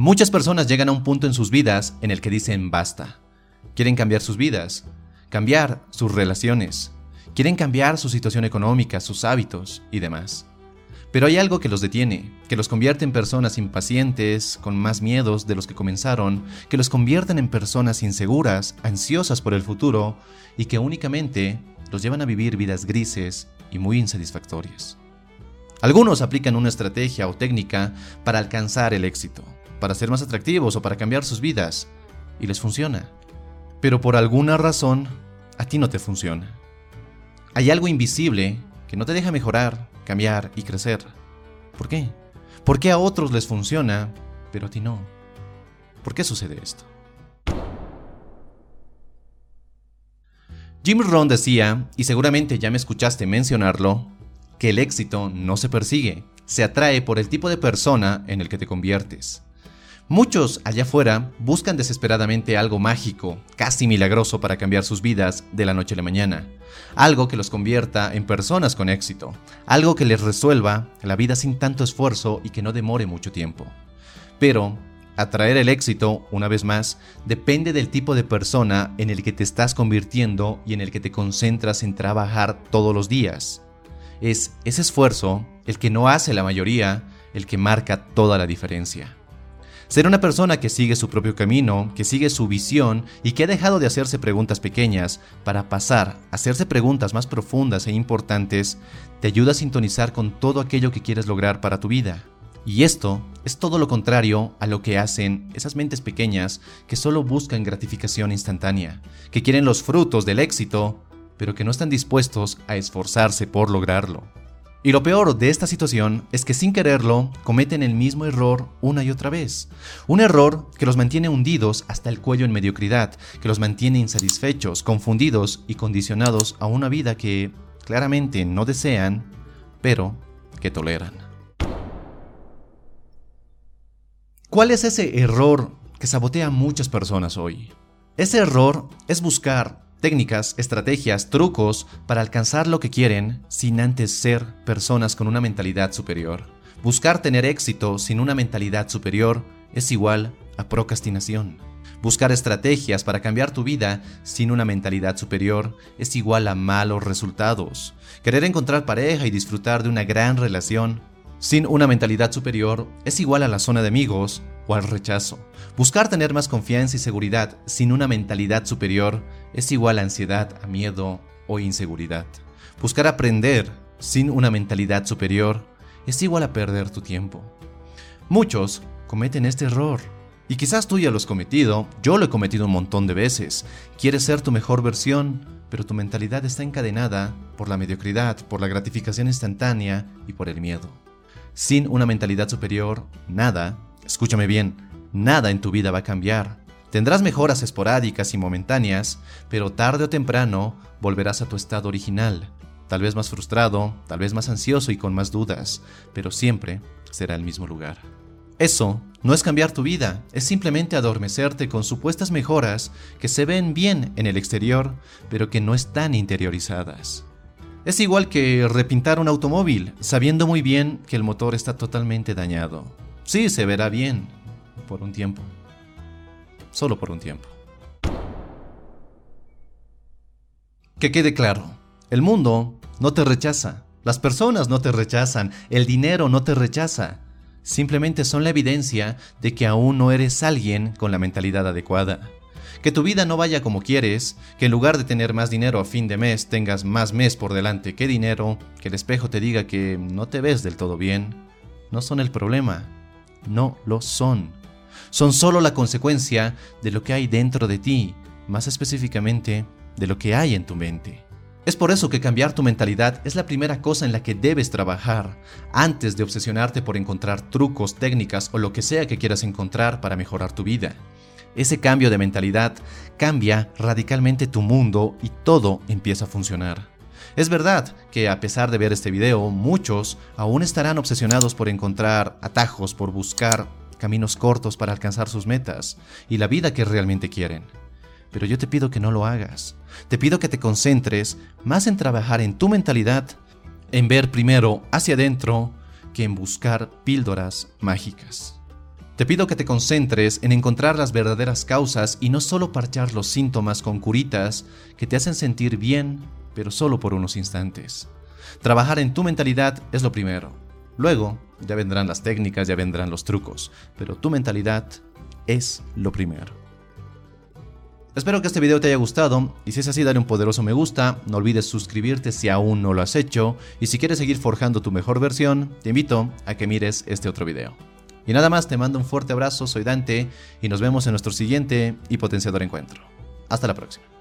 Muchas personas llegan a un punto en sus vidas en el que dicen basta. Quieren cambiar sus vidas, cambiar sus relaciones, quieren cambiar su situación económica, sus hábitos y demás. Pero hay algo que los detiene, que los convierte en personas impacientes, con más miedos de los que comenzaron, que los convierten en personas inseguras, ansiosas por el futuro y que únicamente los llevan a vivir vidas grises y muy insatisfactorias. Algunos aplican una estrategia o técnica para alcanzar el éxito, para ser más atractivos o para cambiar sus vidas, y les funciona. Pero por alguna razón, a ti no te funciona. Hay algo invisible que no te deja mejorar, cambiar y crecer. ¿Por qué? ¿Por qué a otros les funciona, pero a ti no? ¿Por qué sucede esto? Jim Rohn decía, y seguramente ya me escuchaste mencionarlo, que el éxito no se persigue, se atrae por el tipo de persona en el que te conviertes. Muchos allá afuera buscan desesperadamente algo mágico, casi milagroso para cambiar sus vidas de la noche a la mañana. Algo que los convierta en personas con éxito. Algo que les resuelva la vida sin tanto esfuerzo y que no demore mucho tiempo. Pero, atraer el éxito, una vez más, depende del tipo de persona en el que te estás convirtiendo y en el que te concentras en trabajar todos los días. Es ese esfuerzo, el que no hace la mayoría, el que marca toda la diferencia. Ser una persona que sigue su propio camino, que sigue su visión y que ha dejado de hacerse preguntas pequeñas para pasar a hacerse preguntas más profundas e importantes, te ayuda a sintonizar con todo aquello que quieres lograr para tu vida. Y esto es todo lo contrario a lo que hacen esas mentes pequeñas que solo buscan gratificación instantánea, que quieren los frutos del éxito, pero que no están dispuestos a esforzarse por lograrlo. Y lo peor de esta situación es que sin quererlo cometen el mismo error una y otra vez. Un error que los mantiene hundidos hasta el cuello en mediocridad, que los mantiene insatisfechos, confundidos y condicionados a una vida que claramente no desean, pero que toleran. ¿Cuál es ese error que sabotea a muchas personas hoy? Ese error es buscar técnicas, estrategias, trucos para alcanzar lo que quieren sin antes ser personas con una mentalidad superior. Buscar tener éxito sin una mentalidad superior es igual a procrastinación. Buscar estrategias para cambiar tu vida sin una mentalidad superior es igual a malos resultados. Querer encontrar pareja y disfrutar de una gran relación sin una mentalidad superior es igual a la zona de amigos o al rechazo. Buscar tener más confianza y seguridad sin una mentalidad superior es igual a ansiedad, a miedo o inseguridad. Buscar aprender sin una mentalidad superior es igual a perder tu tiempo. Muchos cometen este error. Y quizás tú ya lo has cometido, yo lo he cometido un montón de veces. Quieres ser tu mejor versión, pero tu mentalidad está encadenada por la mediocridad, por la gratificación instantánea y por el miedo. Sin una mentalidad superior, nada, escúchame bien, nada en tu vida va a cambiar. Tendrás mejoras esporádicas y momentáneas, pero tarde o temprano volverás a tu estado original, tal vez más frustrado, tal vez más ansioso y con más dudas, pero siempre será el mismo lugar. Eso no es cambiar tu vida, es simplemente adormecerte con supuestas mejoras que se ven bien en el exterior, pero que no están interiorizadas. Es igual que repintar un automóvil, sabiendo muy bien que el motor está totalmente dañado. Sí, se verá bien, por un tiempo. Solo por un tiempo. Que quede claro, el mundo no te rechaza, las personas no te rechazan, el dinero no te rechaza. Simplemente son la evidencia de que aún no eres alguien con la mentalidad adecuada. Que tu vida no vaya como quieres, que en lugar de tener más dinero a fin de mes tengas más mes por delante que dinero, que el espejo te diga que no te ves del todo bien, no son el problema. No lo son. Son solo la consecuencia de lo que hay dentro de ti, más específicamente de lo que hay en tu mente. Es por eso que cambiar tu mentalidad es la primera cosa en la que debes trabajar, antes de obsesionarte por encontrar trucos, técnicas o lo que sea que quieras encontrar para mejorar tu vida. Ese cambio de mentalidad cambia radicalmente tu mundo y todo empieza a funcionar. Es verdad que a pesar de ver este video, muchos aún estarán obsesionados por encontrar atajos, por buscar caminos cortos para alcanzar sus metas y la vida que realmente quieren. Pero yo te pido que no lo hagas. Te pido que te concentres más en trabajar en tu mentalidad, en ver primero hacia adentro, que en buscar píldoras mágicas. Te pido que te concentres en encontrar las verdaderas causas y no solo parchar los síntomas con curitas que te hacen sentir bien, pero solo por unos instantes. Trabajar en tu mentalidad es lo primero. Luego, ya vendrán las técnicas, ya vendrán los trucos, pero tu mentalidad es lo primero. Espero que este video te haya gustado y si es así dale un poderoso me gusta, no olvides suscribirte si aún no lo has hecho y si quieres seguir forjando tu mejor versión, te invito a que mires este otro video. Y nada más, te mando un fuerte abrazo, soy Dante y nos vemos en nuestro siguiente y potenciador encuentro. Hasta la próxima.